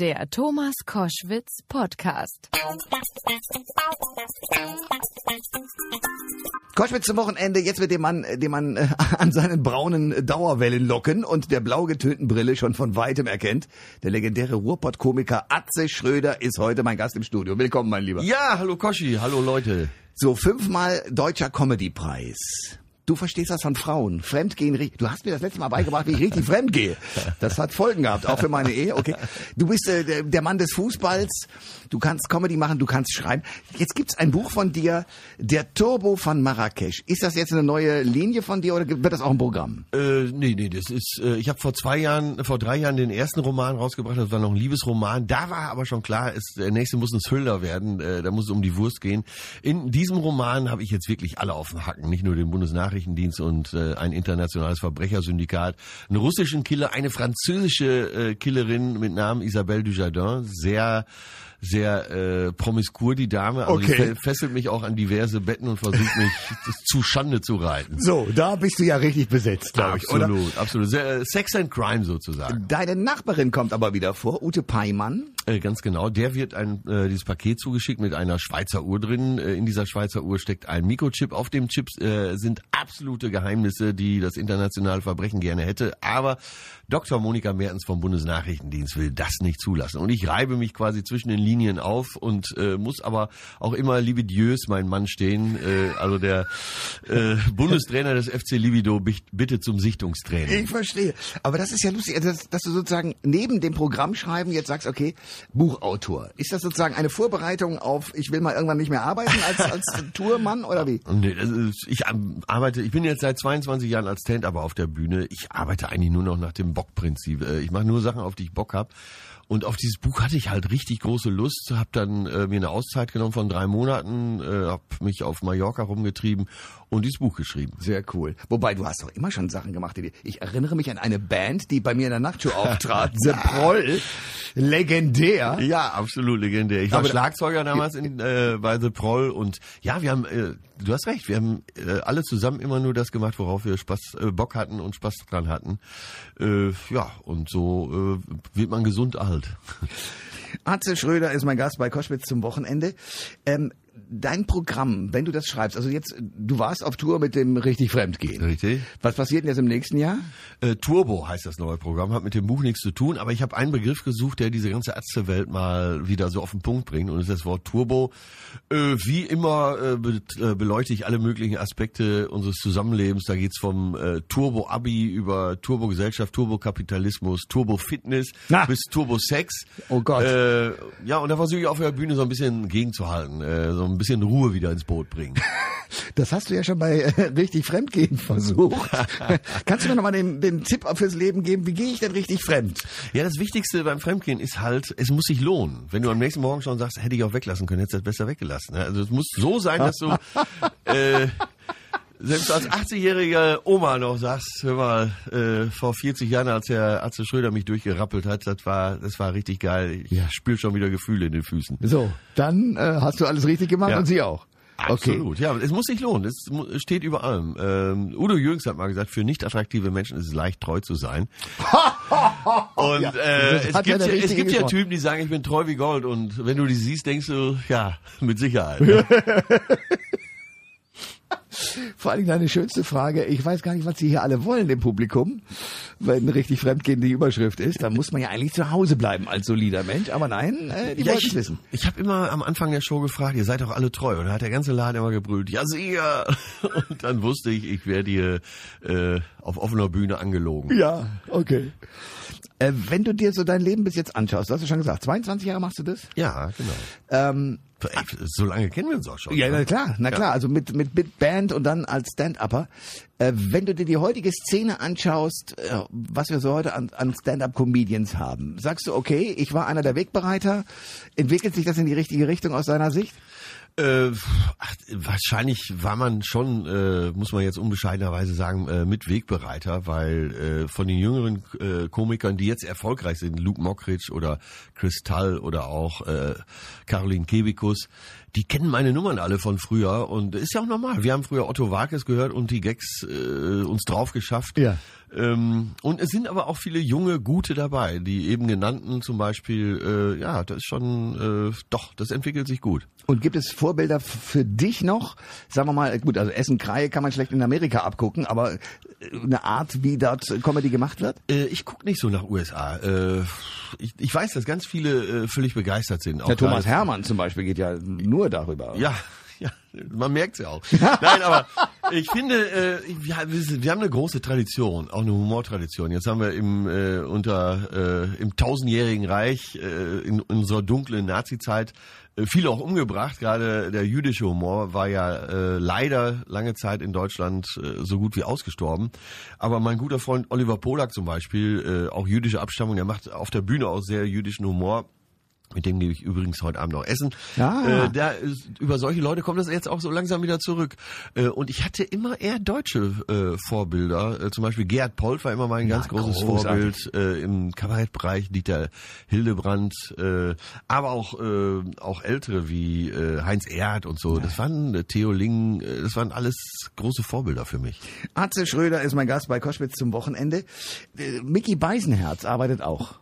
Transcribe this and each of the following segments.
Der Thomas Koschwitz Podcast. Koschwitz zum Wochenende, jetzt wird dem Mann, dem man äh, an seinen braunen Dauerwellen locken und der blau getönten Brille schon von weitem erkennt. Der legendäre Ruhrpott-Komiker Atze Schröder ist heute mein Gast im Studio. Willkommen, mein Lieber. Ja, hallo Koschi, hallo Leute. So, fünfmal Deutscher Comedy-Preis. Du verstehst das von Frauen. Fremdgehen, du hast mir das letzte Mal beigebracht, wie ich richtig fremdgehe. Das hat Folgen gehabt, auch für meine Ehe. Okay. Du bist äh, der, Mann des Fußballs. Du kannst Comedy machen, du kannst schreiben. Jetzt gibt's ein Buch von dir, Der Turbo von Marrakesch. Ist das jetzt eine neue Linie von dir oder wird das auch ein Programm? Äh, nee, nee, das ist, äh, ich habe vor zwei Jahren, vor drei Jahren den ersten Roman rausgebracht, das war noch ein Liebesroman. Da war aber schon klar, es, der nächste muss ein Thriller werden, äh, da muss es um die Wurst gehen. In diesem Roman habe ich jetzt wirklich alle auf dem Hacken, nicht nur den Bundesnachrichtendienst und äh, ein internationales Verbrechersyndikat, einen russischen Killer, eine französische äh, Killerin mit Namen Isabelle Dujardin, sehr sehr äh, promiskur die Dame, also die Okay. fe- fesselt mich auch an diverse Betten und versucht mich zu Schande zu reiten. So, da bist du ja richtig besetzt, glaube ich, oder? Absolut, absolut. Sehr, äh, Sex and Crime sozusagen. Deine Nachbarin kommt aber wieder vor, Ute Peimann. Äh, ganz genau. Der wird ein äh, dieses Paket zugeschickt mit einer Schweizer Uhr drin. Äh, in dieser Schweizer Uhr steckt ein Mikrochip. Auf dem Chip äh, sind absolute Geheimnisse, die das internationale Verbrechen gerne hätte. Aber Dr. Monika Mertens vom Bundesnachrichtendienst will das nicht zulassen. Und ich reibe mich quasi zwischen den Linien auf und äh, muss aber auch immer Libidieux mein Mann stehen. Äh, also der äh, Bundestrainer des FC Libido bitte zum Sichtungstraining. Ich verstehe. Aber das ist ja lustig, also dass, dass du sozusagen neben dem Programmschreiben jetzt sagst, okay, Buchautor. Ist das sozusagen eine Vorbereitung auf, ich will mal irgendwann nicht mehr arbeiten als, als Tourmann oder wie? Nee, ist, ich arbeite, ich bin jetzt seit 22 Jahren als Stand-Upper auf der Bühne. Ich arbeite eigentlich nur noch nach dem Bock-Prinzip. Äh, Ich mache nur Sachen, auf die ich Bock hab. Und auf dieses Buch hatte ich halt richtig große Lust, habe dann äh, mir eine Auszeit genommen von drei Monaten, äh, habe mich auf Mallorca rumgetrieben und dieses Buch geschrieben. Sehr cool. Wobei, du hast doch immer schon Sachen gemacht, die, ich erinnere mich an eine Band, die bei mir in der Nachtshow auftrat. The Proll. Legendär. Ja, absolut legendär. Ich war Aber- Schlagzeuger damals in, äh, bei The Proll und ja, wir haben, äh, du hast recht, wir haben äh, alle zusammen immer nur das gemacht, worauf wir Spaß, äh, Bock hatten und Spaß dran hatten. Äh, ja, und so äh, wird man gesund alt. Atze Schröder ist mein Gast bei Koschwitz zum Wochenende. Ähm, dein Programm, wenn du das schreibst, also jetzt, du warst auf Tour mit dem richtig Fremdgehen. Richtig. Was passiert denn jetzt im nächsten Jahr? Äh, Turbo heißt das neue Programm, hat mit dem Buch nichts zu tun, aber ich habe einen Begriff gesucht, der diese ganze Ärztewelt mal wieder so auf den Punkt bringt und das ist das Wort Turbo. Äh, wie immer äh, be äh, beleuchte ich alle möglichen Aspekte unseres Zusammenlebens. Da geht's vom äh, Turbo-Abi über Turbo-Gesellschaft, Turbo-Kapitalismus, Turbo-Fitness bis Turbo-Sex. Oh Gott. Äh, ja, und da versuche ich auf der Bühne so ein bisschen gegenzuhalten, so ein bisschen Ruhe wieder ins Boot bringen. Das hast du ja schon bei äh, richtig Fremdgehen versucht. Kannst du mir nochmal den, den Tipp fürs Leben geben? Wie gehe ich denn richtig fremd? Ja, das Wichtigste beim Fremdgehen ist halt, es muss sich lohnen. Wenn du am nächsten Morgen schon sagst, hätte ich auch weglassen können, hättest du das besser weggelassen. ne? Also es muss so sein, dass du äh, selbst als 80-jährige Oma noch sagst, hör mal, äh, vor 40 Jahren, als der Atze Schröder mich durchgerappelt hat, das war, das war richtig geil. Ich Ja. spür schon wieder Gefühle in den Füßen. So, dann äh, hast du alles richtig gemacht Ja. und sie auch. Absolut, ja, es muss sich lohnen. Es steht über allem. Ähm, Udo Jürgens hat mal gesagt, für nicht attraktive Menschen ist es leicht, treu zu sein. und Ja, äh, es ja gibt, der ja, es gibt ja. Typen, die sagen, ich bin treu wie Gold. Und wenn du die siehst, denkst du, ja, mit Sicherheit. Vor allen Dingen deine schönste Frage. Ich weiß gar nicht, was Sie hier alle wollen im Publikum, wenn richtig Fremdgehen die Überschrift ist. Da muss man ja eigentlich zu Hause bleiben als solider Mensch. Aber nein, äh, die Ja, wollten ich, es wissen. ich habe immer am Anfang der Show gefragt, ihr seid doch alle treu. Und da hat der ganze Laden immer gebrüllt, ja sicher. Und dann wusste ich, ich werde hier äh, auf offener Bühne angelogen. Ja, okay. Äh, wenn du dir so dein Leben bis jetzt anschaust, du hast ja schon gesagt, 22 Jahre machst du das? Ja, genau. Ähm, So lange kennen wir uns auch schon. Ja, ne? na klar, na klar. Also mit, mit, mit Band und dann als Stand-Upper. Äh, wenn du dir die heutige Szene anschaust, äh, was wir so heute an, an Stand-Up-Comedians haben, sagst du, okay, ich war einer der Wegbereiter. Entwickelt sich das in die richtige Richtung aus deiner Sicht? Äh, ach, wahrscheinlich war man schon, äh, muss man jetzt unbescheidenerweise sagen, äh, mit Wegbereiter, weil äh, von den jüngeren äh, Komikern, die jetzt erfolgreich sind, Luke Mockridge oder Kristall oder auch äh, Caroline Kebikus, die kennen meine Nummern alle von früher und ist ja auch normal. Wir haben früher Otto Walkes gehört und die Gags äh, uns drauf geschafft. Ja. Ähm, und es sind aber auch viele junge, gute dabei. Die eben genannten zum Beispiel, äh, ja, das ist schon, äh, doch, das entwickelt sich gut. Und gibt es Vorbilder für dich noch? Sagen wir mal, gut, also Essen Kreie kann man schlecht in Amerika abgucken, aber äh, eine Art, wie dort Comedy gemacht wird? Äh, ich guck nicht so nach USA. Äh, ich, ich weiß, dass ganz viele äh, völlig begeistert sind. Auch Der Thomas Hermann zum Beispiel geht ja nur darüber. Ja, ja, man merkt's ja auch. Nein, aber ich finde, äh, wir, wir haben eine große Tradition, auch eine Humortradition. Jetzt haben wir im äh, unter äh, im tausendjährigen Reich äh, in, unserer dunklen Nazi-Zeit äh, viele auch umgebracht. Gerade der jüdische Humor war ja äh, leider lange Zeit in Deutschland äh, so gut wie ausgestorben. Aber mein guter Freund Oliver Polak zum Beispiel, äh, auch jüdische Abstammung, der macht auf der Bühne auch sehr jüdischen Humor. Mit dem gehe ich übrigens heute Abend noch essen. Ah. Äh, da über solche Leute kommt das jetzt auch so langsam wieder zurück. Äh, und ich hatte immer eher deutsche äh, Vorbilder. Äh, zum Beispiel Gerhard Polt war immer mein ganz großes großartig. Vorbild äh, im Kabarettbereich. Dieter Hildebrand, äh, aber auch auch ältere wie Heinz Erd und so. Das waren Theo Ling. Das waren alles große Vorbilder für mich. Atze Schröder ist mein Gast bei Koschwitz zum Wochenende. Mickey Beisenherz arbeitet auch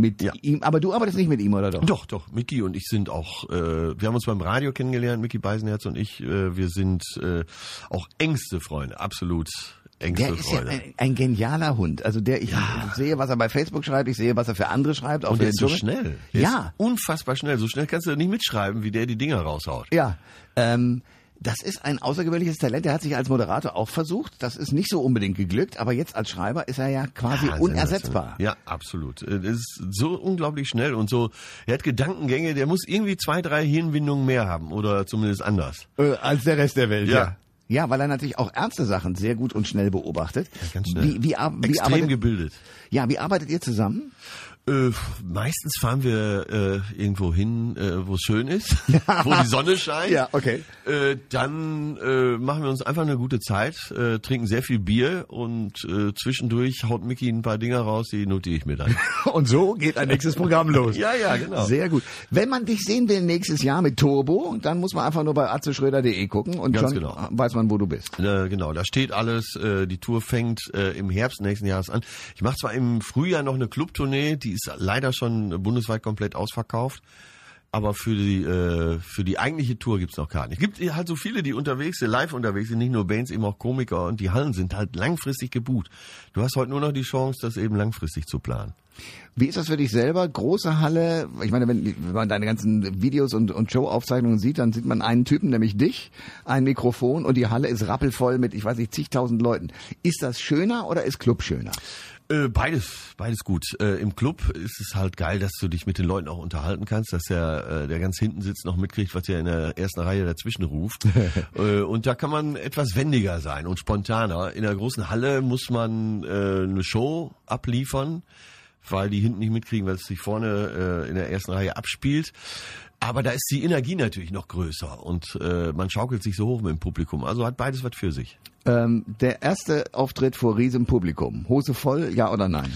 mit Ja. ihm, aber du arbeitest nicht mit ihm, oder doch? Doch, doch. Micky und ich sind auch, äh, wir haben uns beim Radio kennengelernt, Micky Beisenherz und ich. Äh, wir sind äh, auch engste Freunde, absolut engste Der ist ja Freunde. ein, ein genialer Hund. Also der, ich sehe, was er bei Facebook schreibt, ich sehe, was er für andere schreibt. Auch und der ist so schnell. Der Ja. Unfassbar schnell. So schnell kannst du nicht mitschreiben, wie der die Dinger raushaut. Ja, ähm, das ist ein außergewöhnliches Talent. Der hat sich als Moderator auch versucht. Das ist nicht so unbedingt geglückt, aber jetzt als Schreiber ist er ja quasi Ja, unersetzbar. Ja, absolut. Äh, Das ist so unglaublich schnell und so. Er hat Gedankengänge, der muss irgendwie zwei, drei Hirnwindungen mehr haben oder zumindest anders. Äh, als der Rest der Welt, Ja. ja. Ja, weil er natürlich auch ernste Sachen sehr gut und schnell beobachtet. ganz schnell. Wie, wie, wie Extrem arbeitet, gebildet. ja, wie arbeitet ihr zusammen? Äh, meistens fahren wir äh, irgendwo hin, äh, wo es schön ist, wo die Sonne scheint. Ja, okay. Äh, dann äh, machen wir uns einfach eine gute Zeit, äh, trinken sehr viel Bier und äh, zwischendurch haut Mickey ein paar Dinger raus, die notiere ich mir dann. Und so geht ein nächstes Programm los. Ja, ja, genau. Sehr gut. Wenn man dich sehen will nächstes Jahr mit Turbo, dann muss man einfach nur bei atzeschröder.de gucken und Ganz schon genau. weiß man, wo du bist. Äh, genau, da steht alles. Äh, die Tour fängt äh, im Herbst nächsten Jahres an. Ich mache zwar im Frühjahr noch eine Clubtournee, die ist leider schon bundesweit komplett ausverkauft. Aber für die äh, für die eigentliche Tour gibt's noch Karten. Es gibt halt so viele, die unterwegs sind, live unterwegs sind, nicht nur Bands, eben auch Komiker und die Hallen sind halt langfristig gebucht. Du hast heute nur noch die Chance, das eben langfristig zu planen. Wie ist das für dich selber? Große Halle? Ich meine, wenn, wenn man deine ganzen Videos und, und Showaufzeichnungen sieht, dann sieht man einen Typen, nämlich dich, ein Mikrofon und die Halle ist rappelvoll mit, ich weiß nicht, zigtausend Leuten. Ist das schöner oder ist Club schöner? Äh, beides, beides gut. Äh, Im Club ist es halt geil, dass du dich mit den Leuten auch unterhalten kannst, dass der, äh, der ganz hinten sitzt, noch mitkriegt, was der in der ersten Reihe dazwischen ruft. und da kann man etwas wendiger sein und spontaner. In der großen Halle muss man eine Show abliefern, weil die hinten nicht mitkriegen, was sich vorne äh, in der ersten Reihe abspielt. Aber da ist die Energie natürlich noch größer und äh, man schaukelt sich so hoch mit dem Publikum. Also hat beides was für sich. Ähm, der erste Auftritt vor riesem Publikum. Hose voll, ja oder nein?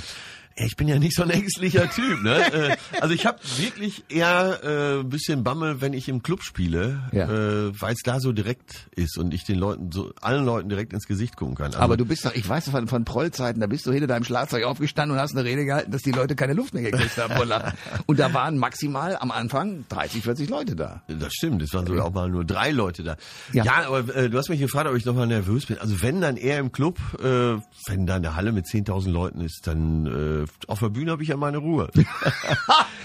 Ich bin ja nicht so ein ängstlicher Typ, ne? Äh, also ich habe wirklich eher äh, ein bisschen Bammel, wenn ich im Club spiele, Ja. äh, weil es da so direkt ist und ich den Leuten, so allen Leuten direkt ins Gesicht gucken kann. Also, Aber du bist doch, ich weiß von, von Prollzeiten, da bist du hinter deinem Schlagzeug aufgestanden und hast eine Rede gehalten, dass die Leute keine Luft mehr gekriegt haben vor Lachen. Und da waren maximal am Anfang 30, 40 Leute da. Das stimmt, es waren sogar auch mal nur drei Leute da. Ja. Ja, aber äh, du hast mich gefragt, ob ich nochmal nervös bin. Also wenn dann eher im Club, äh, wenn da eine Halle mit 10.000 Leuten ist, dann äh, auf der Bühne habe ich ja meine Ruhe.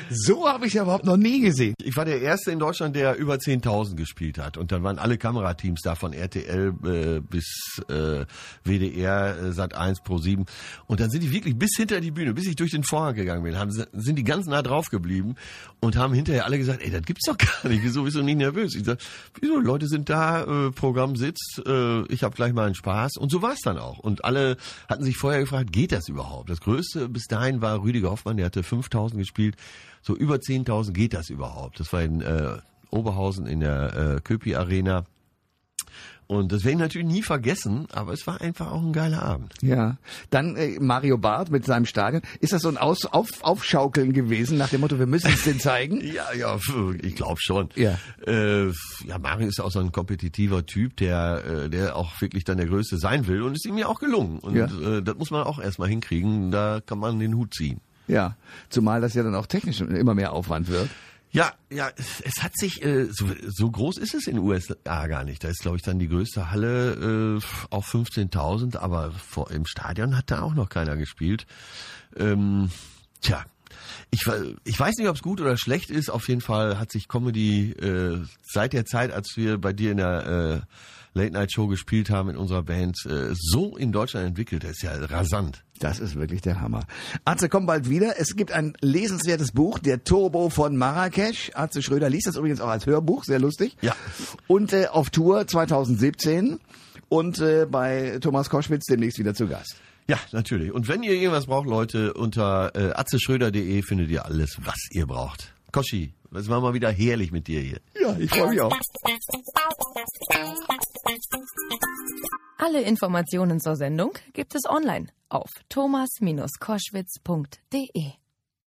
So habe ich ja überhaupt noch nie gesehen. Ich war der Erste in Deutschland, der über 10.000 gespielt hat. Und dann waren alle Kamerateams da von RTL äh, bis äh, WDR, äh, Sat1, Pro7. Und dann sind die wirklich bis hinter die Bühne, bis ich durch den Vorhang gegangen bin, haben, sind die ganz nah drauf geblieben und haben hinterher alle gesagt, ey, das gibt's doch gar nicht. Wieso bist du nicht nervös? Ich sag, wieso? Leute sind da, äh, Programm sitzt, äh, ich habe gleich mal einen Spaß. Und so war's dann auch. Und alle hatten sich vorher gefragt, geht das überhaupt? Das Größte bis dahin war Rüdiger Hoffmann, der hatte 5.000 gespielt. So über 10.000 geht das überhaupt. Das war in äh, Oberhausen in der äh, Köpi Arena. Und das werde ich natürlich nie vergessen, aber es war einfach auch ein geiler Abend. Ja. Dann äh, Mario Barth mit seinem Stadion. Ist das so ein Aus auf Aufschaukeln gewesen, nach dem Motto, wir müssen es den zeigen? Ja, ja, ich glaube schon. Ja. Äh, ja, Mario ist auch so ein kompetitiver Typ, der, äh, der auch wirklich dann der Größte sein will und ist ihm ja auch gelungen. Und Ja. äh, das muss man auch erstmal hinkriegen, da kann man den Hut ziehen. Ja. Zumal das ja dann auch technisch immer mehr Aufwand wird. Ja, ja, es, es hat sich, äh, so, so groß ist es in den USA gar nicht. Da ist, glaube ich, dann die größte Halle äh, auf 15.000, aber vor, im Stadion hat da auch noch keiner gespielt. Ähm, tja, ich, ich weiß nicht, ob es gut oder schlecht ist. Auf jeden Fall hat sich Comedy äh, seit der Zeit, als wir bei dir in der äh, Late Night Show gespielt haben in unserer Band, äh, so in Deutschland entwickelt. Das ist ja rasant. Das ist wirklich der Hammer. Arze, komm bald wieder. Es gibt ein lesenswertes Buch, Der Turbo von Marrakesch. Arze Schröder liest das übrigens auch als Hörbuch, sehr lustig. Ja. Und äh, auf Tour 2017 und äh, bei Thomas Koschwitz demnächst wieder zu Gast. Ja, natürlich. Und wenn ihr irgendwas braucht, Leute, unter äh, atzeschröder.de findet ihr alles, was ihr braucht. Koschi, das war mal wieder herrlich mit dir hier. Ja, ich freue mich auch. Alle Informationen zur Sendung gibt es online auf thomas-koschwitz.de.